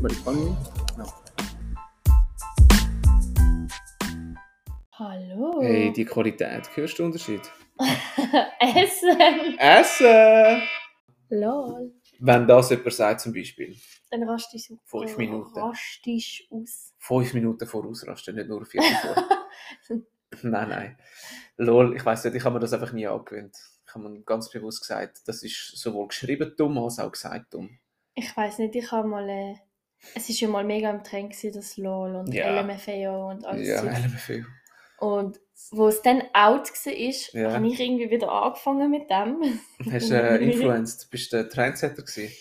Mal die Fange. Ja. Hallo. Hey, die Qualität, hörst du den Unterschied? Essen. Essen! Lol. Wenn das jemand sagt zum Beispiel, Dann rastest du Fünf Minuten. Rastest aus. fünf Minuten vorausrasten, nicht nur vier vor. nein, nein. Lol, ich weiss nicht, ich habe mir das einfach nie angewöhnt. Ich habe mir ganz bewusst gesagt, das ist sowohl geschrieben dumm als auch gesagt dumm. Ich weiß nicht, ich habe mal. Äh, es ist ja mal mega im Trend gewesen, das LOL und Ja. LMFAO und alles. Ja, Zeug. LMFAO. Und wo es dann out war, Ja. habe ich irgendwie wieder angefangen mit dem. Hast du äh, influenced? Bist du der Trendsetter gewesen?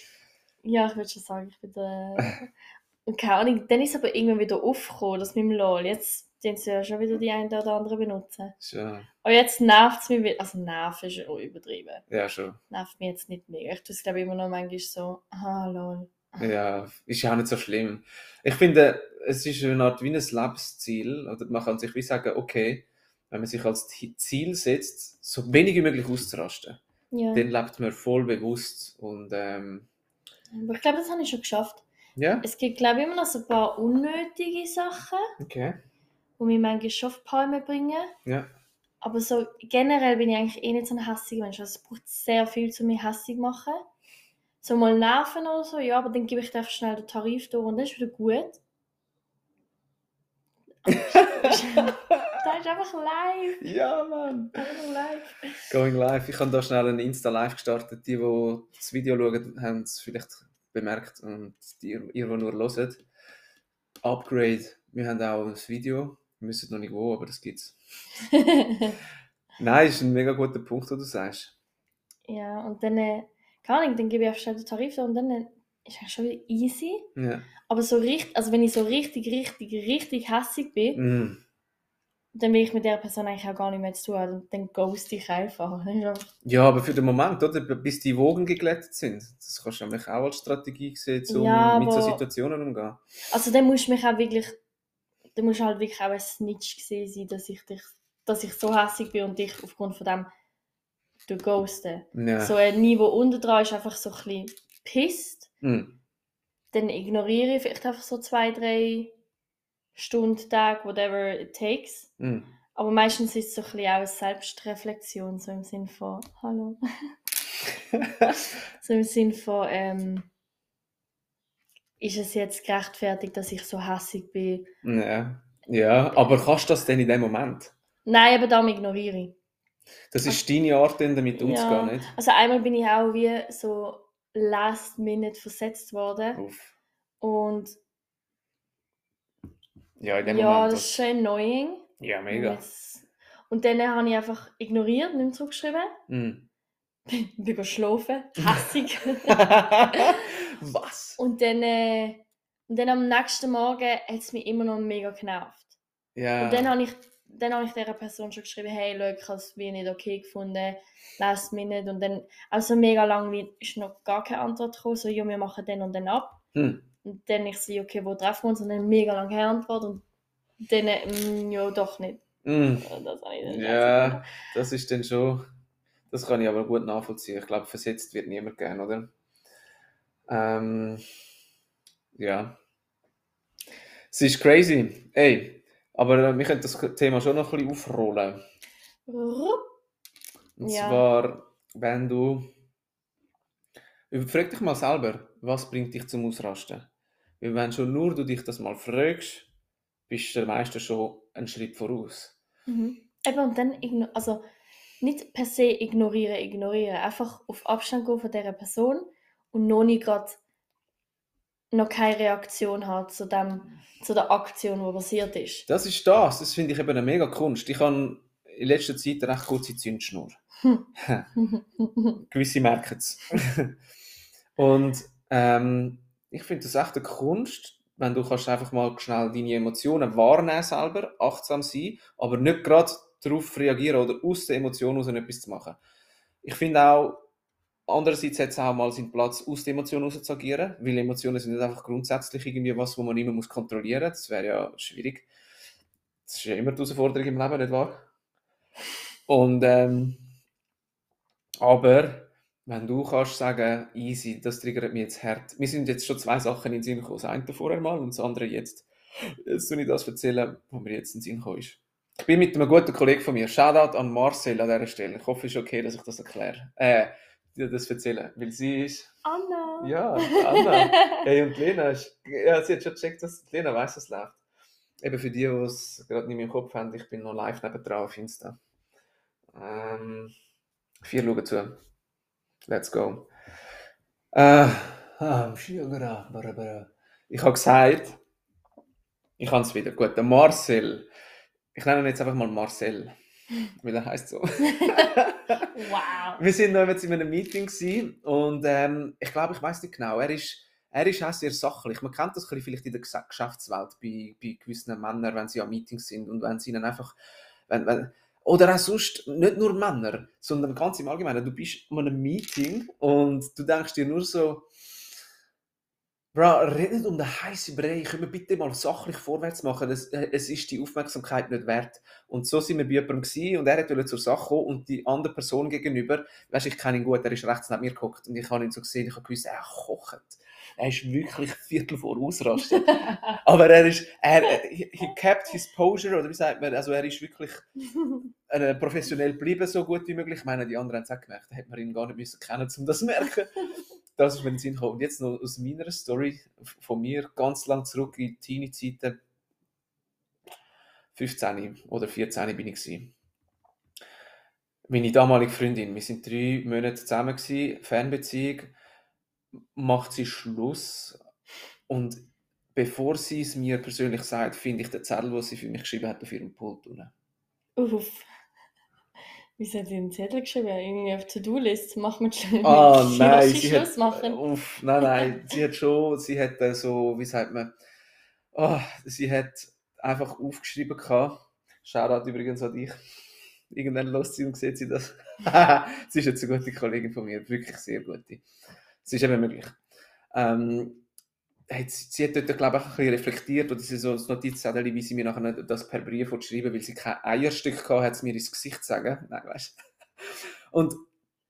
Ja, ich würde schon sagen, ich bin der. Und keine Ahnung, dann ist es aber irgendwann wieder aufgekommen, das mit dem LOL. Jetzt den sie ja schon wieder die einen oder anderen benutzen. Schon. Aber jetzt nervt es mich wieder. Also nerven ist auch übertrieben. Ja, schon. Nervt mich jetzt nicht mega. Ich tue es glaube ich immer noch manchmal so, ah lol. Ja, ist ja auch nicht so schlimm. Ich finde, es ist eine Art wie ein Lebensziel. Oder man kann sich wie sagen, okay, wenn man sich als Ziel setzt, so wenig wie möglich auszurasten, Ja. dann lebt man voll bewusst. Und ähm, Aber ich glaube, das habe ich schon geschafft. ja, Es gibt glaube ich immer noch so ein paar unnötige Sachen, okay. Manchmal schon auf die Palme bringen. Ja, Aber so generell bin ich eigentlich eh nicht so ein hässiger Mensch. Also es braucht sehr viel, um mich hässig zu machen. So mal nerven oder so, ja, aber dann gebe ich dir einfach schnell den Tarif durch und dann ist wieder gut. das ist einfach live. ja Mann. Einfach live. Going live. Ich habe da schnell ein Insta-Live gestartet. Die, die das Video schauen, haben es vielleicht bemerkt. Und die, ihr, die nur hören. Upgrade. Wir haben auch ein Video. Wir wissen noch nicht wo, aber das gibt's. Nein, ist ein mega guter Punkt, den du sagst. ja, und dann, äh, keine Ahnung, dann gebe ich einfach schnell den Tarif und dann äh, ist es schon wieder easy. Ja. Aber so richtig, also wenn ich so richtig, richtig, richtig hässig bin, Mm. dann will ich mit der Person eigentlich auch gar nicht mehr zu tun haben. Dann, dann ghost ich einfach. Ja, aber für den Moment, oder? Bis die Wogen geglättet sind. Das kannst du nämlich auch als Strategie sehen, um Ja, mit so aber- Situationen umzugehen. Also dann musst du mich auch wirklich, dann musst du halt wirklich auch ein Snitch gesehen sein, dass ich dich, dass ich so hässig bin und dich aufgrund von dem du ghosten. Ja. So ein Niveau unter dran ist einfach so ein bisschen pisst. Mm. Dann ignoriere ich vielleicht einfach so zwei, drei Stunden, Tag, whatever it takes. Mm. Aber meistens ist es so ein bisschen auch eine Selbstreflexion, so im Sinn von, hallo. so im Sinn von, ähm, ist es jetzt gerechtfertigt, dass ich so hässig bin? ja. ja, aber kannst du das denn in dem Moment? Nein, aber darum ignoriere ich. Das ist deine Art, dann damit umzugehen, Ja. nicht? Also einmal bin ich auch wie so last minute versetzt worden. Uff. Und Ja, in dem ja, Moment. das ist schon annoying. ja, Und mega. jetzt- Und dann habe ich einfach ignoriert, nicht mehr zurückgeschrieben. Mm. bin geschlafen, hässig. Was? und, dann, äh, und dann am nächsten Morgen hat es mich immer noch mega genervt. Ja. Und dann habe ich, dann habe ich dieser Person schon geschrieben, hey, schau, ich habe es wie nicht okay gefunden, last minute. Und dann, also mega lang wie, ist noch gar keine Antwort gekommen, so, ja, wir machen den und dann ab. Hm. Und dann ich so, okay, wo treffen wir uns? Und dann mega lange keine Antwort und dann, äh, mm, ja, doch nicht. Mm. Das Ja, das ist dann schon. Das kann ich aber gut nachvollziehen. Ich glaube, versetzt wird niemand gern, oder? Ähm, ja. Es ist crazy. Ey, aber äh, wir können das Thema schon noch ein bisschen aufrollen. Und Ja. zwar, wenn du. Frag dich mal selber, was bringt dich zum Ausrasten? Weil wenn schon nur du dich das mal fragst, bist du der meiste schon einen Schritt voraus. Mhm. Eben, und dann, also nicht per se ignorieren, ignorieren. Einfach auf Abstand gehen von dieser Person und noch nicht gerade noch keine Reaktion hat zu, dem, zu der Aktion, die passiert ist. Das ist das. Das finde ich eben eine mega Kunst. Ich habe in letzter Zeit eine recht kurze Zündschnur. Gewisse merken es. Und ähm, ich finde das echt eine Kunst, wenn du kannst einfach mal schnell deine Emotionen wahrnehmen selber, achtsam sein, aber nicht gerade darauf reagieren oder aus der Emotion heraus etwas zu machen. Ich finde auch, andererseits hat es auch mal seinen Platz, aus der Emotion heraus zu agieren, weil Emotionen sind nicht einfach grundsätzlich irgendwie was, wo man immer kontrollieren muss. Das wäre ja schwierig. Das ist ja immer die Herausforderung im Leben, nicht wahr? Und ähm, aber wenn du kannst sagen, easy, das triggert mich jetzt hart. Mir sind jetzt schon zwei Sachen in den Sinn gekommen. Das eine vorher mal und das andere jetzt. Jetzt soll ich das erzählen, was mir jetzt in den Sinn gekommen ist. Ich bin mit einem guten Kollegen von mir. Shoutout an Marcel an dieser Stelle. Ich hoffe, es ist okay, dass ich das erkläre. Äh, dir das erzähle. Weil sie ist. Anna! Ja, Anna. hey, und Lena ist. Ja, sie hat schon gecheckt, dass Lena weiß, was läuft. Eben für die, die es gerade nicht mehr im Kopf haben, ich bin noch live nebendran auf Insta. Ähm, vier schauen zu. Let's go. Äh, ah, ich habe gesagt, ich kann es wieder. Gut, der Marcel. Ich nenne ihn jetzt einfach mal Marcel, weil er heißt so. wow! Wir sind noch jetzt in einem Meeting und ähm, ich glaube, ich weiß nicht genau. Er ist, er ist auch sehr sachlich. Man kennt das vielleicht in der Ges- Geschäftswelt bei, bei gewissen Männern, wenn sie an Meetings sind und wenn sie ihnen einfach, wenn, wenn, oder auch sonst, nicht nur Männer, sondern ganz im Allgemeinen. Du bist an einem Meeting und du denkst dir nur so, Bro, red nicht um den heißen Brei, können wir bitte mal sachlich vorwärts machen, es, äh, es ist die Aufmerksamkeit nicht wert. Und so sind wir bei jemandem gewesen, und er wollte zur Sache kommen und die andere Person gegenüber, weißt, ich kenne ihn gut, er ist rechts neben mir geguckt und ich habe ihn so gesehen, ich habe gewusst, er kocht. Er ist wirklich Viertel vor ausrasten. Aber er ist, er, he, he kept his posure, oder wie sagt man, also er ist wirklich äh, professionell geblieben, so gut wie möglich. Ich meine, die anderen haben es auch gemerkt, da hätte man ihn gar nicht müssen kennen, um das zu merken. Das ist mir in den Sinn gekommen. Und jetzt noch aus meiner Story von mir, ganz lang zurück in die Teenie-Zeiten. 15 oder 14 bin ich gewesen. Meine damalige Freundin, wir sind drei Monate zusammen gewesen, Fernbeziehung, macht sie Schluss und bevor sie es mir persönlich sagt, finde ich den Zettel, den sie für mich geschrieben hat, auf ihrem Pult unten. Uff. Hat sie einen Zettel geschrieben? Irgendwie auf To-Do-List. Mach mit schon Ah, mit nein, Schluss sie hat, Schluss machen. uff, nein, nein, sie hat schon, sie hat so, wie sagt man, ah, sie hat einfach aufgeschrieben gehabt, Shoutout übrigens an dich, irgendwann lässt sie und sieht sie das. sie ist jetzt eine gute Kollegin von mir, wirklich sehr gute. Es ist eben möglich. Ähm, hat, sie hat dort, glaube ich, auch ein bisschen reflektiert, oder sie so ein Notizzettel, wie sie mir nachher das per Brief schreiben weil sie kein Eierstück hatte, hat sie mir ins Gesicht sagen. Nein, weißt. Und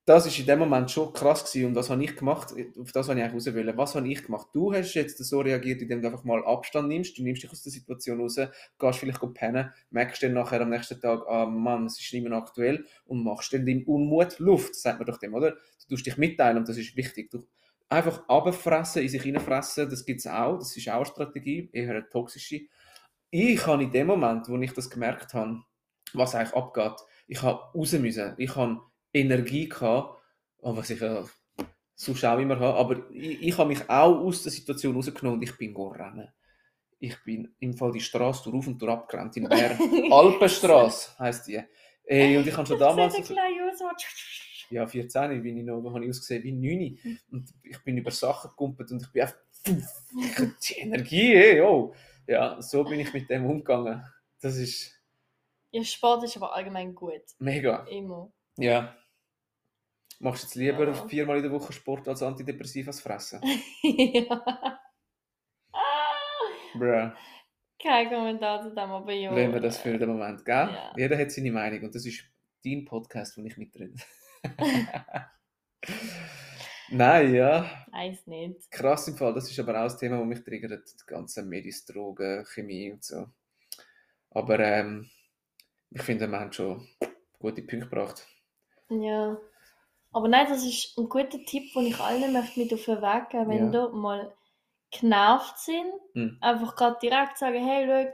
das ist in dem Moment schon krass gewesen. Und was habe ich gemacht? Auf das habe ich eigentlich raus wollen. Was habe ich gemacht? Du hast jetzt so reagiert, indem du einfach mal Abstand nimmst. Du nimmst dich aus der Situation raus, gehst vielleicht pennen, merkst dann nachher am nächsten Tag, ah Mann, es ist nicht mehr aktuell und machst dann deinem Unmut Luft, sagt man doch dem, oder? Du tust dich mitteilen und das ist wichtig. Du einfach abfressen, in sich hineinfressen, das gibt es auch. Das ist auch eine Strategie, eher eine toxische. Ich habe in dem Moment, wo ich das gemerkt habe, was eigentlich abgeht, ich habe raus müssen. Ich habe Energie gehabt, oh, was ich ja sonst auch immer habe, aber ich, ich habe mich auch aus der Situation rausgenommen und ich bin rennen. Ich bin im Fall die Straße durch und durch abgerannt in Bern. Alpenstraße heisst die. Ey, und ich habe schon damals... Ja, 14 bin ich noch, habe ich ausgesehen wie 9. Und ich bin über Sachen gekumpelt und ich bin einfach... Die Energie, ey, oh. Ja, so bin ich mit dem umgegangen. Das ist Ja, Sport ist aber allgemein gut. mega. Immer. Ja. Machst du jetzt lieber Ja. viermal in der Woche Sport als Antidepressivas fressen? ja. Bruh. Kein Kommentar zu dem, aber ja. Lassen wir das für den Moment, gell? Ja. Jeder hat seine Meinung und das ist dein Podcast, wo ich mitrede. Nein, ja. Weiß nicht. Krass im Fall, das ist aber auch das Thema, das mich triggert, die ganze Medis, Drogen, Chemie und so. Aber ähm, ich finde, wir haben schon gute Punkte gebracht. Ja. Aber nein, das ist ein guter Tipp, den ich allen möchte mit auf den Weg geben wenn Ja. du mal genervt sind. Hm. Einfach gerade direkt sagen, hey, schau,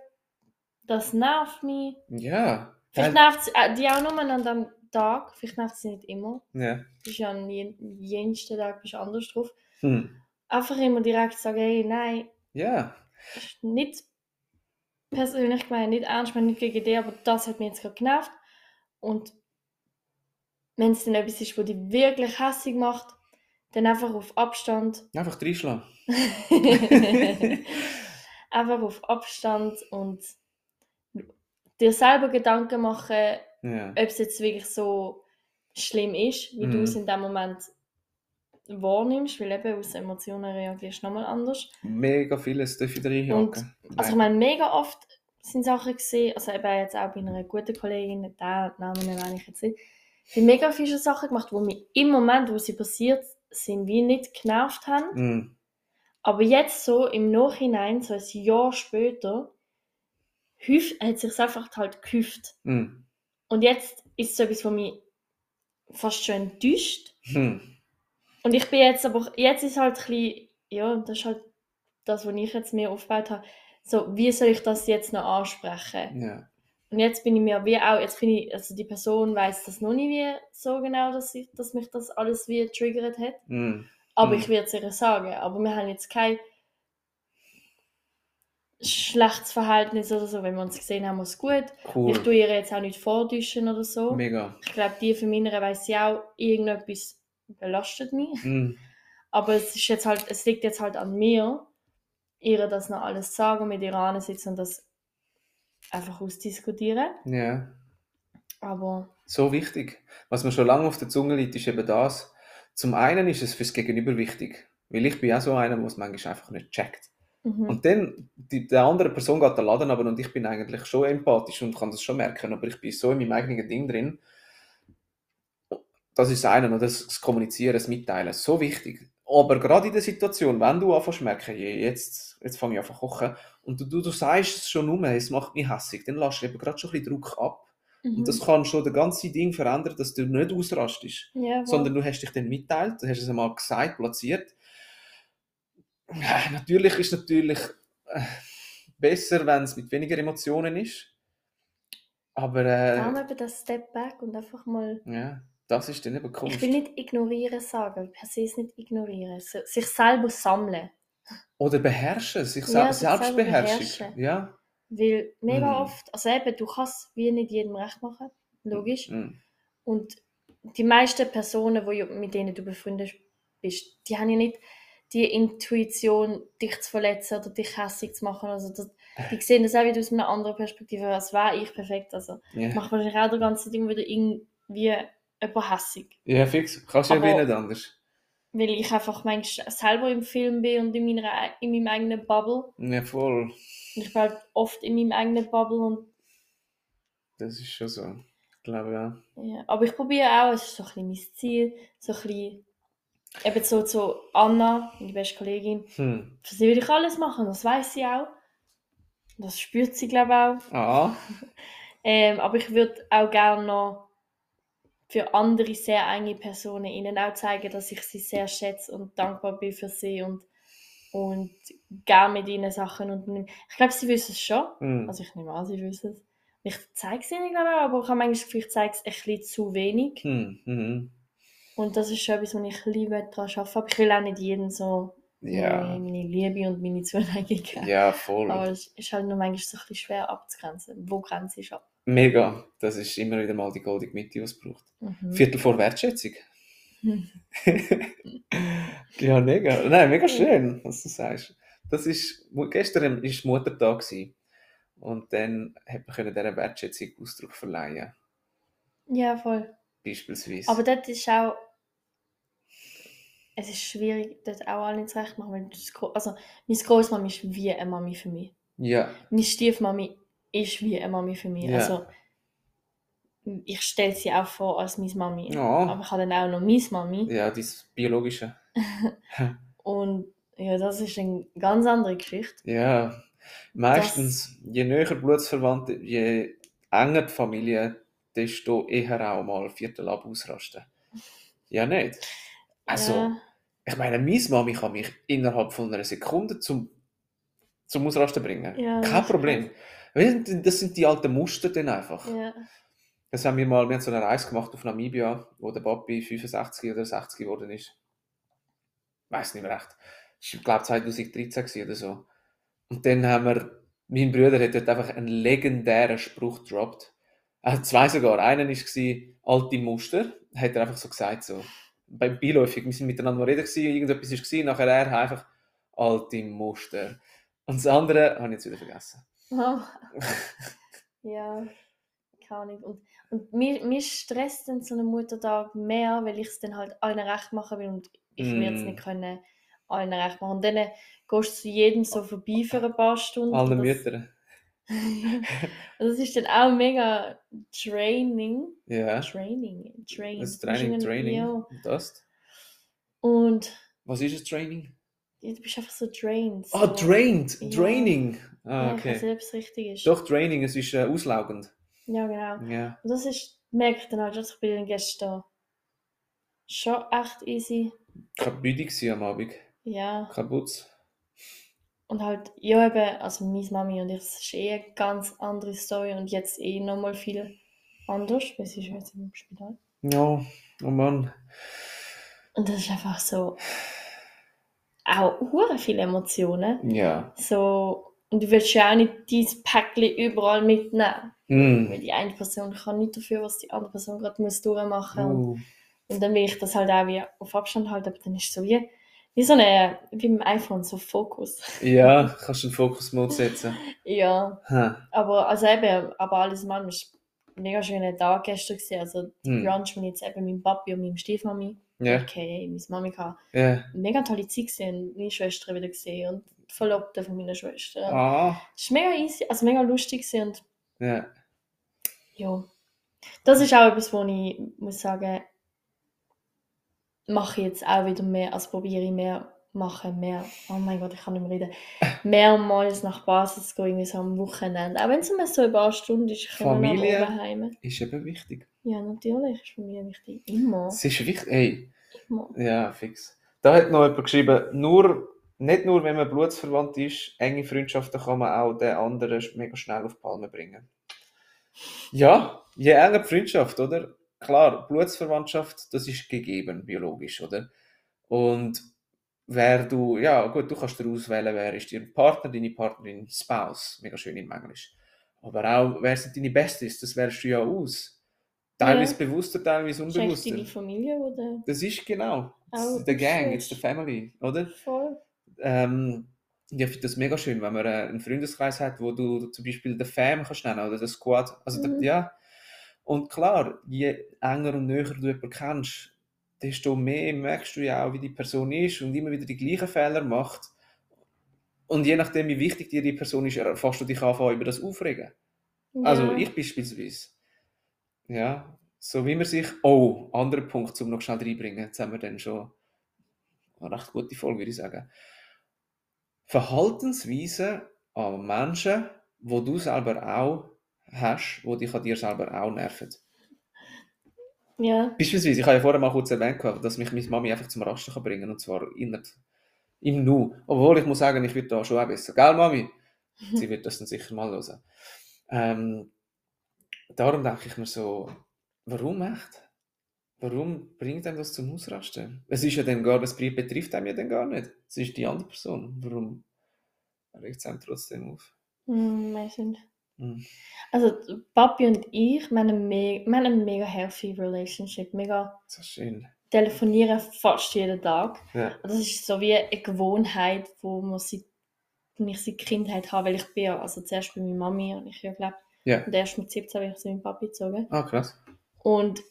das nervt mich. Ja. Vielleicht nervt es äh, die auch nur an dem Tag, vielleicht nervt es nicht immer. ja. Du bist ja je- jensten Tag bist anders drauf. Hm. Einfach immer direkt sagen, hey, nein, Ja. ist nicht persönlich gemeint, nicht ernst gemeint, nicht gegen dich, aber das hat mich jetzt gerade genervt. Und wenn es dann etwas ist, was dich wirklich hässlich macht, dann einfach auf Abstand. Einfach reinschlagen. einfach auf Abstand und dir selber Gedanken machen, Ja. ob es jetzt wirklich so schlimm ist, wie du Mhm. es in dem Moment wahrnimmst, weil eben aus Emotionen reagierst du nochmal anders. Mega vieles darf ich reinhaken. Also ich meine, mega oft sind Sachen gesehen, also eben jetzt auch bei einer guten Kollegin, den Namen erwähne ich jetzt nicht, Ich habe mega viele Sachen gemacht, die mich im Moment, wo sie passiert sind, wie nicht genervt haben. Mm. Aber jetzt so im Nachhinein, so ein Jahr später, häuf- hat sich einfach halt gehüpft. Mm. Und jetzt ist es so etwas, was mich fast schon enttäuscht. Hm. Und ich bin jetzt aber, jetzt ist halt ein bisschen, ja, das ist halt das, was ich jetzt mir aufgebaut habe. So, wie soll ich das jetzt noch ansprechen? Ja. Und jetzt bin ich mir wie auch, jetzt bin ich, also die Person weiß das noch nicht wie so genau, dass, ich, dass mich das alles wie getriggert hat. Mm. Aber Mhm. ich werde es ihr sagen. Aber wir haben jetzt kein schlechtes Verhältnis oder so. Wenn wir uns gesehen haben, ist gut. Cool. Ich tue ihr jetzt auch nicht vorduschen oder so. Mega. Ich glaube, die von meiner weiss ja auch, irgendetwas belastet mich. Mm. Aber es ist jetzt halt, es liegt jetzt halt an mir, ihr das noch alles sagen, mit ihr ansitzen und das einfach ausdiskutieren. Ja. Aber So wichtig. Was mir schon lange auf der Zunge liegt, ist eben das. Zum einen ist es fürs Gegenüber wichtig. Weil ich bin auch so einer, der es manchmal einfach nicht checkt. Mhm. Und dann, die, der andere Person geht der Laden aber und ich bin eigentlich schon empathisch und kann das schon merken, aber ich bin so in meinem eigenen Ding drin. Das ist das eine, und das, das Kommunizieren, das Mitteilen, so wichtig. Aber gerade in der Situation, wenn du anfängst zu merken, je, jetzt, jetzt fange ich an zu kochen, und du, du, du sagst es schon um, es macht mich hässlich, dann lässt du eben gerade schon ein bisschen Druck ab. mhm. Und das kann schon das ganze Ding verändern, dass du nicht ausrastest ja, voll. sondern du hast dich dann mitteilt, du hast es einmal gesagt, platziert. Ja, Natürlich ist natürlich äh, besser, wenn es mit weniger Emotionen ist. Aber äh, eben das Step Back und einfach mal. ja, das ist dann eben Ich Kunst. will nicht ignorieren sagen, per se es nicht ignorieren. Sich selber sammeln. Oder beherrschen, sich Ja, sel selber Selbstbeherrschung. beherrschen. Ja. Weil mega Mhm. oft, also eben, du kannst wie nicht jedem recht machen, logisch. Mm. Und die meisten Personen, wo, mit denen du befreundet bist, die haben ja nicht die Intuition, dich zu verletzen oder dich hässlich zu machen. Also das, die sehen das auch wieder aus einer anderen Perspektive, als wäre ich perfekt. Also Ja. ich mache wahrscheinlich auch die ganze Zeit immer wieder irgendwie jemand hässig. ja, fix. Kannst du ja nicht anders. Weil ich einfach manchmal selber im Film bin und in, meiner, in meinem eigenen Bubble. Ja, voll. Ich bin halt oft in meinem eigenen Bubble und Das ist schon so. Ich glaube, ja. Ja, aber ich probiere auch, es ist so ein bisschen mein Ziel, so ein bisschen, eben so zu Anna, meine beste Kollegin, Hm. für sie will ich alles machen, das weiß sie auch. Das spürt sie, glaube ich, auch. Ah, Ähm, aber ich würde auch gerne noch für andere sehr enge Personen ihnen auch zeigen, dass ich sie sehr schätze und dankbar bin für sie und, und gerne mit ihnen Sachen unternehme. Ich glaube, sie wissen es schon. hm. Also ich nehme an, sie wissen es. Ich zeige es ihnen, glaube ich, aber ich habe manchmal das Gefühl, ich zeige es ein bisschen zu wenig. Hm. Mhm. Und das ist schon etwas, was ich liebe daran arbeiten. Aber ich will auch nicht jedem so Ja. meine, meine Liebe und meine Zuneigung geben. Ja, voll. Aber es ist halt nur manchmal so ein bisschen schwer abzugrenzen, wo Grenze ist. ab. Mega. Das ist immer wieder mal die goldene Mitte, die es braucht. Mhm. Viertel vor Wertschätzung. Ja, mega. Nein, mega schön, was du sagst. Das ist, gestern war Muttertag gewesen. und dann hat man dieser Wertschätzung Ausdruck verleihen, Ja, voll. Beispielsweise. Aber dort ist auch. Es ist schwierig, dort auch allen zu recht machen. Weil das, also, meine Großmami ist wie eine Mami für mich. ja, Meine Stiefmami ist wie eine Mami für mich. Ja. Also, ich stelle sie auch vor als meine Mami. Ja. Aber ich habe dann auch noch meine Mami. ja, das Biologische. Und ja, das ist eine ganz andere Geschichte. Ja, meistens, je näher Blutsverwandte, je enger die Familie, desto eher auch mal Viertel ab ausrasten. Ja, nicht? Also, ja, ich meine, meine Mami kann mich innerhalb von einer Sekunde zum, zum Ausrasten bringen. Ja, Kein Problem. Das sind die alten Muster dann einfach. ja. Das haben wir mal, wir haben so eine Reise gemacht auf Namibia, wo der Papi 65 oder 60 geworden ist. Weiß nicht mehr recht. Ich glaube 2013 gewesen oder so. Und dann haben wir, mein Bruder hat dort einfach einen legendären Spruch gedroppt. Äh, zwei sogar. Einer war alte Muster. Hat er einfach so gesagt, so. Beim Beiläufig, wir sind miteinander reden gewesen, irgendetwas war nachher er einfach alte Muster. Und das andere habe ich jetzt wieder vergessen. ja, keine Ahnung. Und, und mir, mir stresst dann so ein Muttertag mehr, weil ich es dann halt allen recht machen will und ich mm. mir Mm. nicht können allen recht machen. Und dann gehst du zu jedem so vorbei für ein paar Stunden. Alle und das- das ist dann auch mega draining. Ja. Training. Train. Das Training, Training. Ja. Das. Und Was ist das Training? ja, du bist einfach so drained. So. Ah, drained. Ja. Draining. Ah, Ja, ich weiß okay. nicht, ob es richtig ist. Doch, Training, es ist äh, auslaugend. Ja, genau. Ja. Und das ist, merke ich dann halt, dass ich bin dann gestern schon echt easy. Ich war müde am Abend. Ja. Kaputt. Und halt, ja eben, also meine Mami und ich, das ist eh eine ganz andere Story und jetzt eh nochmal viel anders, weil sie ist jetzt im Spital. Ja, oh Mann. Und das ist einfach so, auch hure viele Emotionen. Ja. So, und du willst ja auch nicht dieses Päckchen überall mitnehmen. Mm. Weil die eine Person kann nicht dafür, was die andere Person gerade muss durchmachen muss. Uh. Und dann will ich das halt auch wie auf Abstand halten, aber dann ist es so wie, wie so eine, wie beim iPhone, so Fokus. Ja, kannst du einen Fokus-Mode setzen. ja, Ha. aber also eben, aber alles allem ist ein mega schöner Tag gestern gewesen. Also die Hm. Brunch, ich jetzt eben mit Papi und meinem Stiefmami, Ja, okay, meine Mami hatte, ja. mega tolle Zeit gesehen, meine Schwester wieder gesehen und die Verlobte von meiner Schwester. Ah, Es war mega easy, also mega lustig gewesen und ja. ja. Das ist auch etwas, wo ich muss sagen, mache ich jetzt auch wieder mehr, also probiere ich mehr machen, mehr, oh mein Gott, ich kann nicht mehr reden, mehrmals nach Basis zu gehen, irgendwie so am Wochenende. Auch wenn es nur so ein paar Stunden ist, ich nach Familie. heim. Ist eben wichtig. Ja, natürlich ist Familie wichtig. Immer. Es ist wichtig. Ey, Immer. ja, fix. Da hat noch jemand geschrieben, nur, nicht nur wenn man blutsverwandt ist, enge Freundschaften kann man auch den anderen mega schnell auf die Palme bringen. Ja, je enger die Freundschaft, oder? Klar, Blutsverwandtschaft, das ist gegeben, biologisch, oder? Und wer du, ja gut, du kannst dir auswählen, wer ist dein Partner, deine Partnerin, Spouse, mega schön im Englisch. Aber auch, wer sind deine Besties, das wählst du ja aus. Teilweise Ja. bewusster, teilweise Ist eigentlich unbewusster. deine Familie oder? Das ist genau. It's the gang, it's the family, oder? Voll. Ähm, ich finde das mega schön, wenn man äh, einen Freundeskreis hat, wo du zum Beispiel den Fam kannst nennen oder den Squad. Also, der, Mhm. ja. Und klar, je enger und näher du jemanden kennst, desto mehr merkst du ja auch, wie die Person ist und immer wieder die gleichen Fehler macht. Und je nachdem, wie wichtig dir die Person ist, fährst du dich anfangen, über das aufregen. Also Ja. ich beispielsweise. Ja, so wie man sich. Oh, anderer Punkt, um noch schnell reinbringen. Jetzt haben wir dann schon eine recht gute Folge, würde ich sagen. Verhaltensweisen an Menschen, wo du selber auch hast, wo dich an dir selber auch nerven. Ja. Beispielsweise, ich habe ja vorher mal kurz erwähnt, dass mich meine Mami einfach zum Rasten kann bringen und zwar in, im Nu. Obwohl ich muss sagen, ich würde da schon auch besser. Gell, Mami? Sie wird das dann sicher mal hören. Ähm, darum denke ich mir so, warum echt? Warum bringt einem das zum Ausrasten? Es ist ja dann gar, das betrifft einem ja dann gar nicht. Es ist die andere Person. Warum regt es einem trotzdem auf? Hm, weiß nicht. Hm. Also Papi und ich, wir haben eine me wir haben eine mega healthy relationship, mega So schön. telefonieren fast jeden Tag. Ja. Das ist so wie eine Gewohnheit, wo man seit, ich seit Kindheit habe, weil ich bin ja, also zuerst bei meiner Mami und ich ja gelebt Ja. und erst mit 17 bin ich zu meinem Papi gezogen. Ah, krass. Und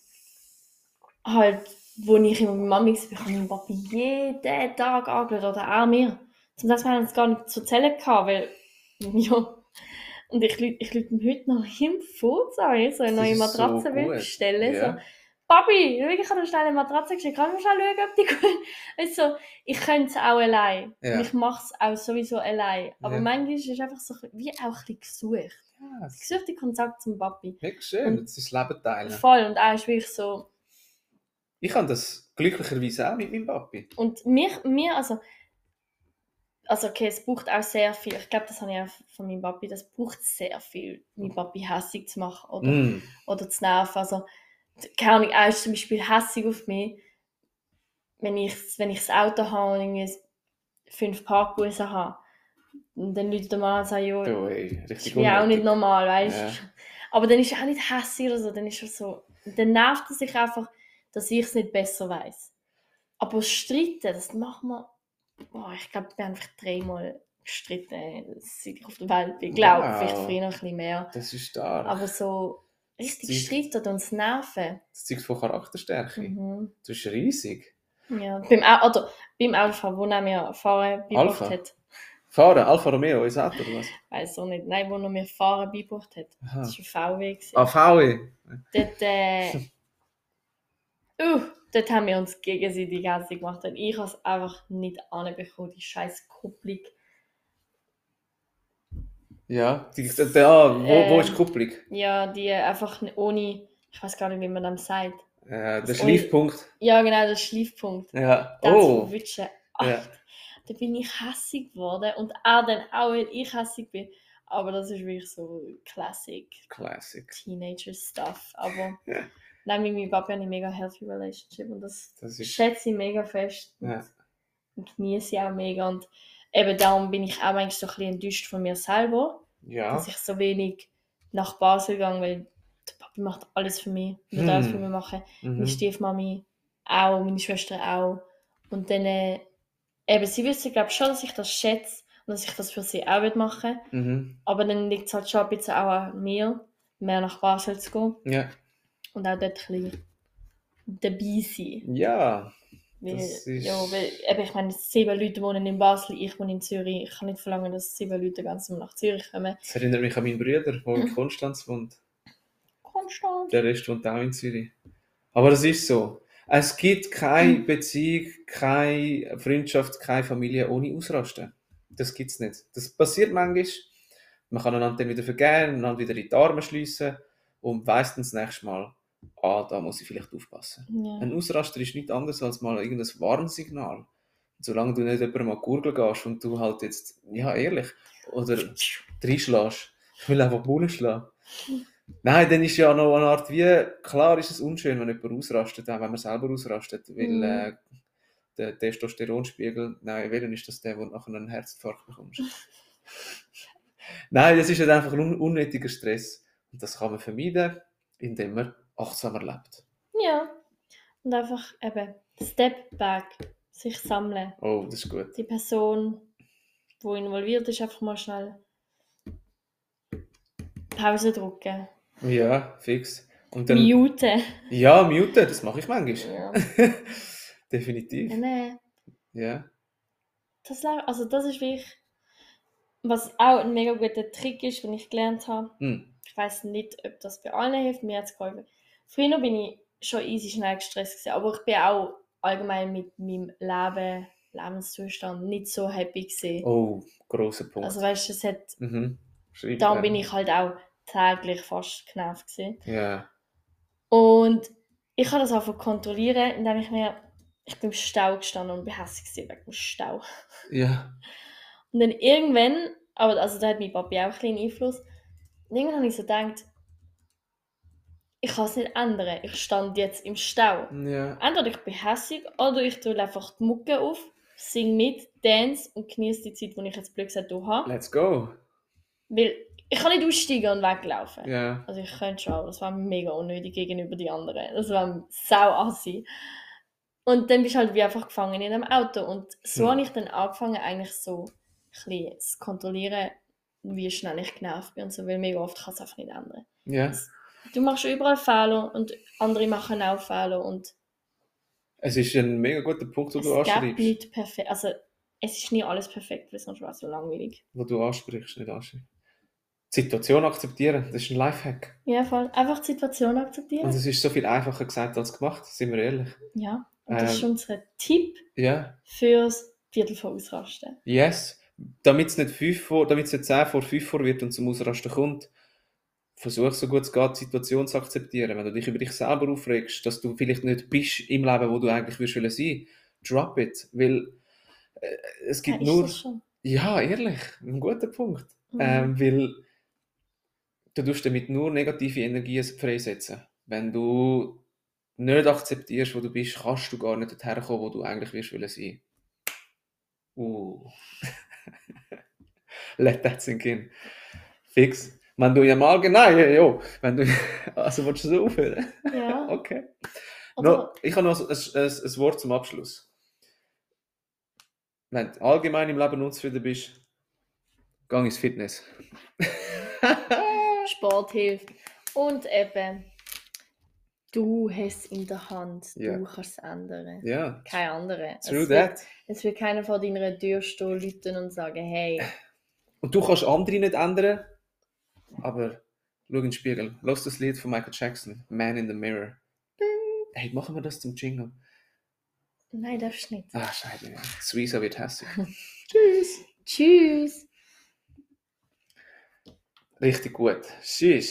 halt, wo ich immer mit Mami war, habe ich meinen Papi jeden Tag angeschaut, oder auch mir. Zum Teil haben wir uns gar nicht zu zählen gehabt, weil, ja. Und ich lüte ich ihm heute noch im Fuß an, so eine neue Matratze so will bestellen. Ja. So, Papi, ich habe schnell eine Matratze geschickt, kannst du mal schnell schauen, ob die gut ist? So, ich könnte es auch allein. Und ich mache es auch sowieso allein. Aber Ja. manchmal ist es einfach so wie auch ein bisschen gesucht. Ja, das ist Gesucht den Kontakt zum Papi. mega schön. Das ist Leben teilen. Voll. Und auch ist wirklich so, Ich habe das glücklicherweise auch mit meinem Papi. Und mir, mir also, also okay, es braucht auch sehr viel, ich glaube, das habe ich auch von meinem Papi, das braucht sehr viel, meinen Papi hässig zu machen oder, Mm. oder zu nerven. Also, keine Ahnung, er ist zum Beispiel hässig auf mich, wenn ich, wenn ich das Auto habe und irgendwie fünf Parkbussen habe. Und dann Leute mal und sagen, ja, das ist mir auch nicht normal, weißt du? Ja. Aber dann ist er auch nicht hässlich oder so, dann ist er so, dann nervt er sich einfach, dass ich es nicht besser weiß. Aber streiten, das machen wir, boah, ich glaube, wir haben einfach dreimal gestritten, seit ich auf der Welt bin. Ich glaube, Wow. vielleicht früher noch ein bisschen mehr. Das ist stark. Aber so richtig streiten und uns nerven. Das Zeug von Charakterstärke. Mhm. Das ist riesig. Ja, beim, oder, beim Alpha, wo er mir fahren beigebracht Alpha? hat. Fahren, Alfa Romeo, ist Auto oder was? Weiß auch nicht. Nein, wo noch mir Fahren beigebracht hat. Aha. Das war ein VW. Ah, VW. Dort, äh, uh, dort haben wir uns gegenseitig hässlich gemacht. Und ich habe es einfach nicht anbekommen, die scheiß Kupplung. Ja, die, da, wo, wo Ähm, ist die Kupplung? Ja, die einfach ohne, ich weiß gar nicht, wie man das sagt. Äh, der Schleifpunkt. Ja, genau, der Schleifpunkt. Ja. Das Oh. verwischen. Ja. Ach, Da bin ich hässig geworden. Und auch dann, auch wenn ich hässig bin. Aber das ist wirklich so Classic Classic. Teenager-Stuff. Aber Ja. Nein, mit meinem Papa habe ich eine mega healthy relationship. Und das, Das ist. schätze ich mega fest. Ja. Und genieße ich auch mega. Und eben darum bin ich auch eigentlich so ein bisschen enttäuscht von mir selber, Ja. dass ich so wenig nach Basel gegangen weil der Papa macht alles für mich. Wird Hm. alles für mich machen. Mhm. Meine Stiefmami auch, meine Schwester auch. Und dann, äh, eben, sie wissen, glaube ich, schon, dass ich das schätze und dass ich das für sie auch machen will. Mhm. Aber dann liegt es halt schon ein bisschen auch an mir, mehr nach Basel zu gehen Ja. Und auch dort ein dabei sein. Ja. Weil, ist- ja, weil eben, ich meine, sieben Leute wohnen in Basel, ich wohne in Zürich. Ich kann nicht verlangen, dass sieben Leute ganz nach Zürich kommen. Das erinnert mich an meinen Bruder, der Mhm. in Konstanz wohnt. Konstant. Der Rest wohnt auch in Zürich. Aber das ist so. Es gibt keine Mhm. Beziehung, keine Freundschaft, keine Familie ohne Ausrasten. Das gibt es nicht. Das passiert manchmal. Man kann einander dann wieder vergeben, einander wieder in die Arme schliessen und weiss dann das nächste Mal, ah, da muss ich vielleicht aufpassen. Ja. Ein Ausraster ist nicht anders als mal irgendein Warnsignal. Solange du nicht jemandem an die Gurgel gehst und du halt jetzt, ja ehrlich, oder reinschlägst, will einfach Bullen schlagen. Nein, dann ist ja noch eine Art wie, klar ist es unschön, wenn jemand ausrastet, auch wenn man selber ausrastet, weil Mhm. äh, der Testosteronspiegel, nein, welchen ist das der, wo du nachher einen Herzinfarkt bekommst? nein, das ist halt einfach ein un unnötiger Stress. Und das kann man vermeiden, indem man achtsamer lebt. ja. Und einfach eben Step back, sich sammeln. Oh, das ist gut. Die Person, die involviert ist, einfach mal schnell Pause drücken. Ja, fix. Und dann, Muten. ja, muten, das mache ich manchmal. Ja. Definitiv. Nein, Ja. das, also das ist wirklich, was auch ein mega guter Trick ist, den ich gelernt habe. Hm. Ich weiß nicht, ob das bei allen hilft, mir hat es geholfen. Früher bin ich schon easy schnell gestresst gewesen, aber ich bin auch allgemein mit meinem Leben, Lebenszustand nicht so happy gewesen. Oh, großer Punkt. Also weißt du, es hat, mhm. Rein. bin ich halt auch täglich fast genervt gewesen. Ja. Und ich kann das einfach kontrollieren, indem ich mir, ich bin im Stau gestanden und gewesen wegen dem Stau. Ja. Und dann irgendwann, aber also da hat mein Papi auch ein bisschen Einfluss, und irgendwann habe ich so gedacht, ich kann es nicht ändern. Ich stand jetzt im Stau. Ja. Entweder ich bin hässig oder ich tue einfach die Mucke auf, sing mit, dance und genieße die Zeit, die ich jetzt blöd gesagt habe. Let's go. Weil ich kann nicht aussteigen und weglaufen. Ja. Also ich könnte schon, aber das war mega unnötig gegenüber die anderen. Das war sau assi. Und dann bist du halt wie einfach gefangen in einem Auto. Und so Hm. habe ich dann angefangen, eigentlich so ein zu kontrollieren, wie schnell ich genervt bin und so, weil mega oft kann es einfach nicht ändern. Ja. Du machst überall Fehler und andere machen auch Fehler und Es ist ein mega guter Punkt, den es du nicht perfekt. Also es ist nie alles perfekt, weil sonst wäre es so langweilig. Wo du ansprichst, nicht anschreibst. Die Situation akzeptieren, das ist ein Lifehack. Ja, voll. Einfach die Situation akzeptieren. Und es ist so viel einfacher gesagt als gemacht, sind wir ehrlich. ja. Und das ist Ähm. unser Tipp Ja. fürs Viertel vor Ausrasten. Yes. Damit es nicht, fünf vor, damit es nicht 10 vor 5 vor wird und zum Ausrasten kommt, versuch so gut es geht, die Situation zu akzeptieren. Wenn du dich über dich selber aufregst, dass du vielleicht nicht bist im Leben, wo du eigentlich sein, drop it. Weil äh, es Ja, gibt ist nur. Ja, ehrlich, ein guter Punkt. Mhm. Ähm, weil du tust damit nur negative Energien freisetzen. Wenn du nicht akzeptierst, wo du bist, kannst du gar nicht dorthin kommen, wo du eigentlich wirst wollen sein. Uh. Let that sink in. Fix. Wenn du ja mal genau, ja, ja. Wenn du, also willst du so aufhören? Ja. Okay. Oder, No, ich habe noch ein, ein, ein Wort zum Abschluss. Wenn du allgemein im Leben unzufrieden bist, geh ins Fitness. Sport hilft. Und eben, Du hast es in der Hand. Ja. Du kannst es ändern. Ja, Kein anderer. Es true wird, that. es wird keiner vor deiner Tür stehen, läuten und sagen, hey, Und du kannst andere nicht ändern, aber schau in den Spiegel. Lass das Lied von Michael Jackson, Man in the Mirror. Hey, machen wir das zum Jingle? nein, darfst du nicht. Ah, scheiße. Suiza wird hässlich. Tschüss. Tschüss. Richtig gut. Tschüss.